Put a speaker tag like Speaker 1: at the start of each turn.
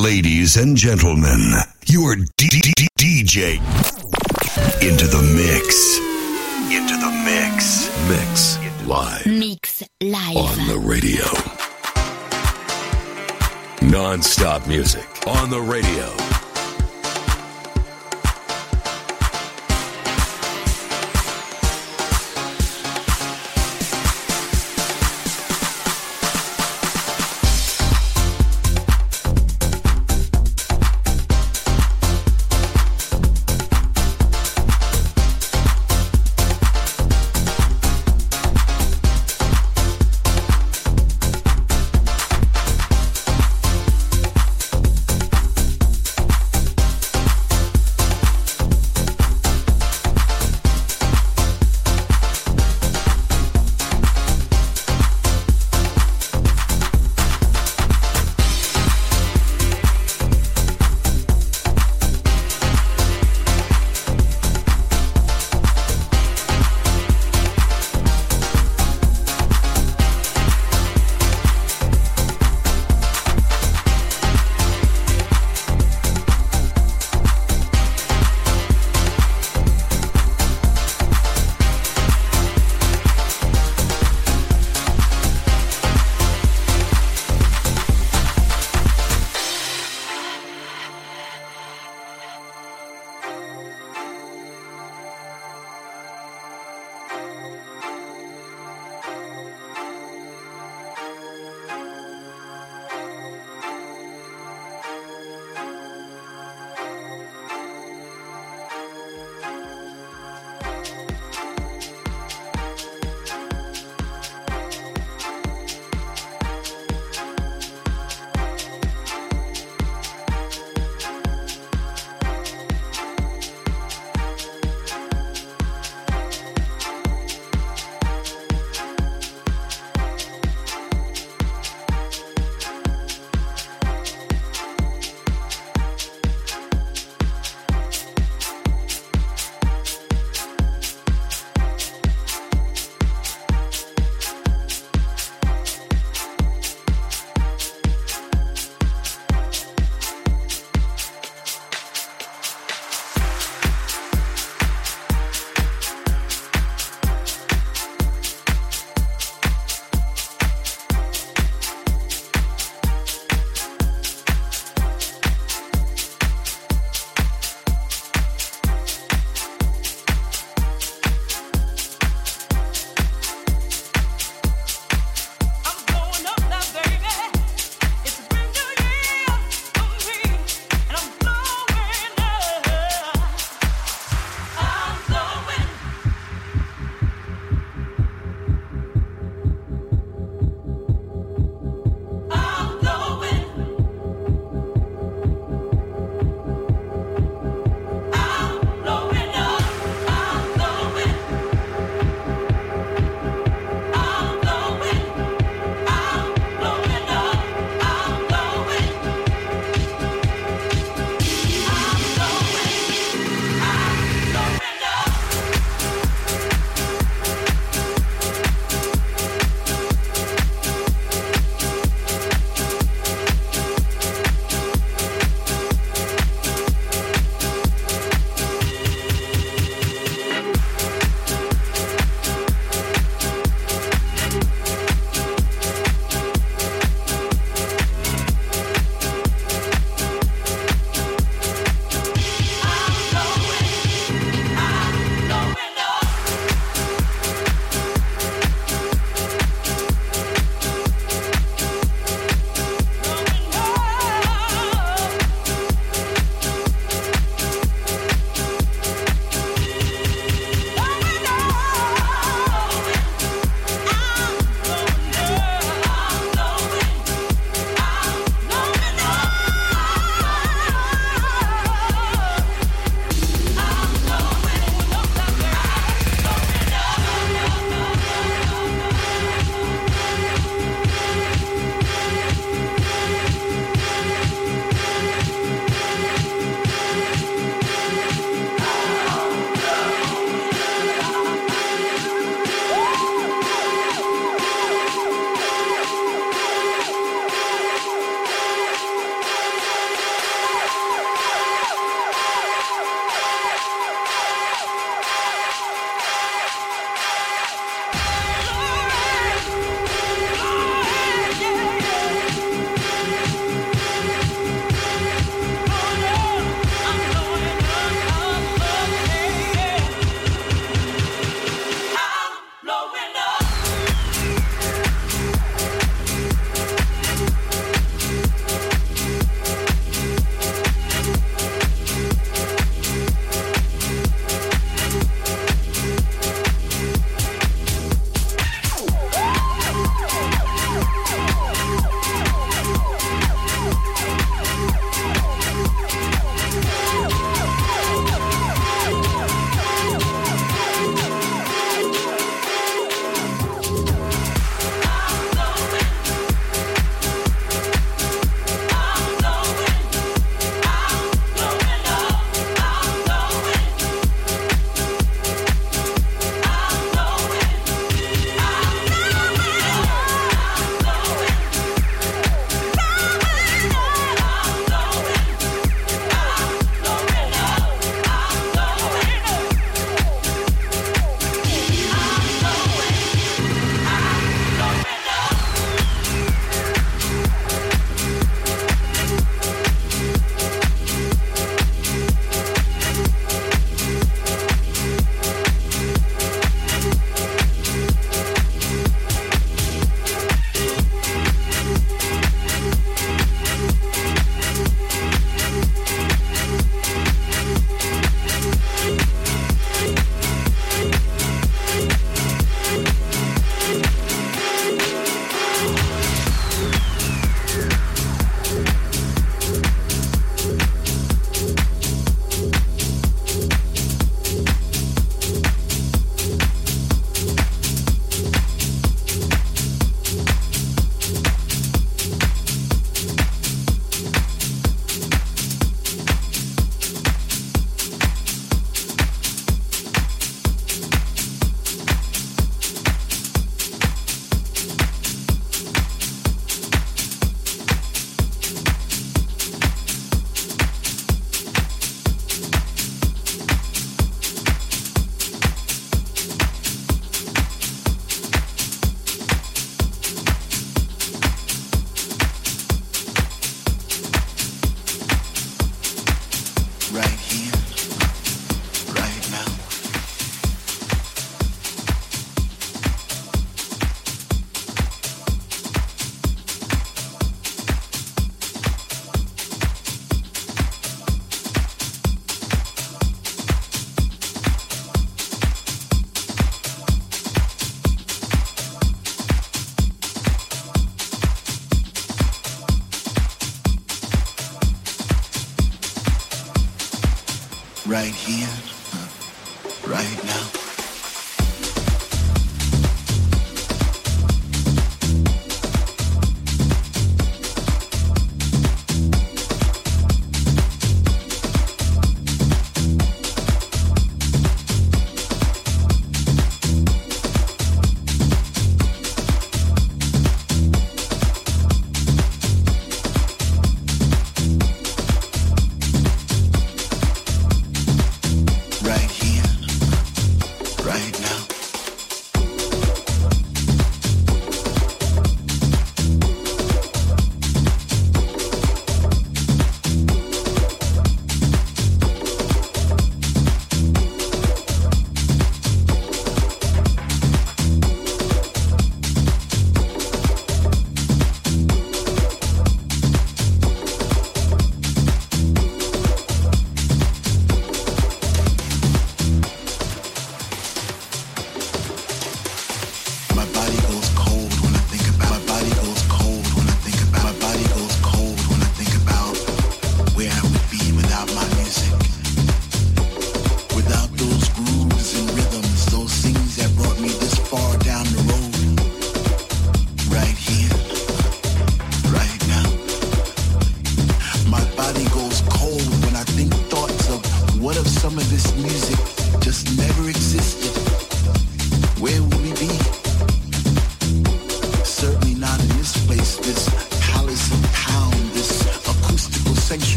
Speaker 1: Ladies and gentlemen, your DJ into the mix. Into the mix. Mix live.
Speaker 2: Mix live.
Speaker 1: On the radio. Non-stop music on the radio.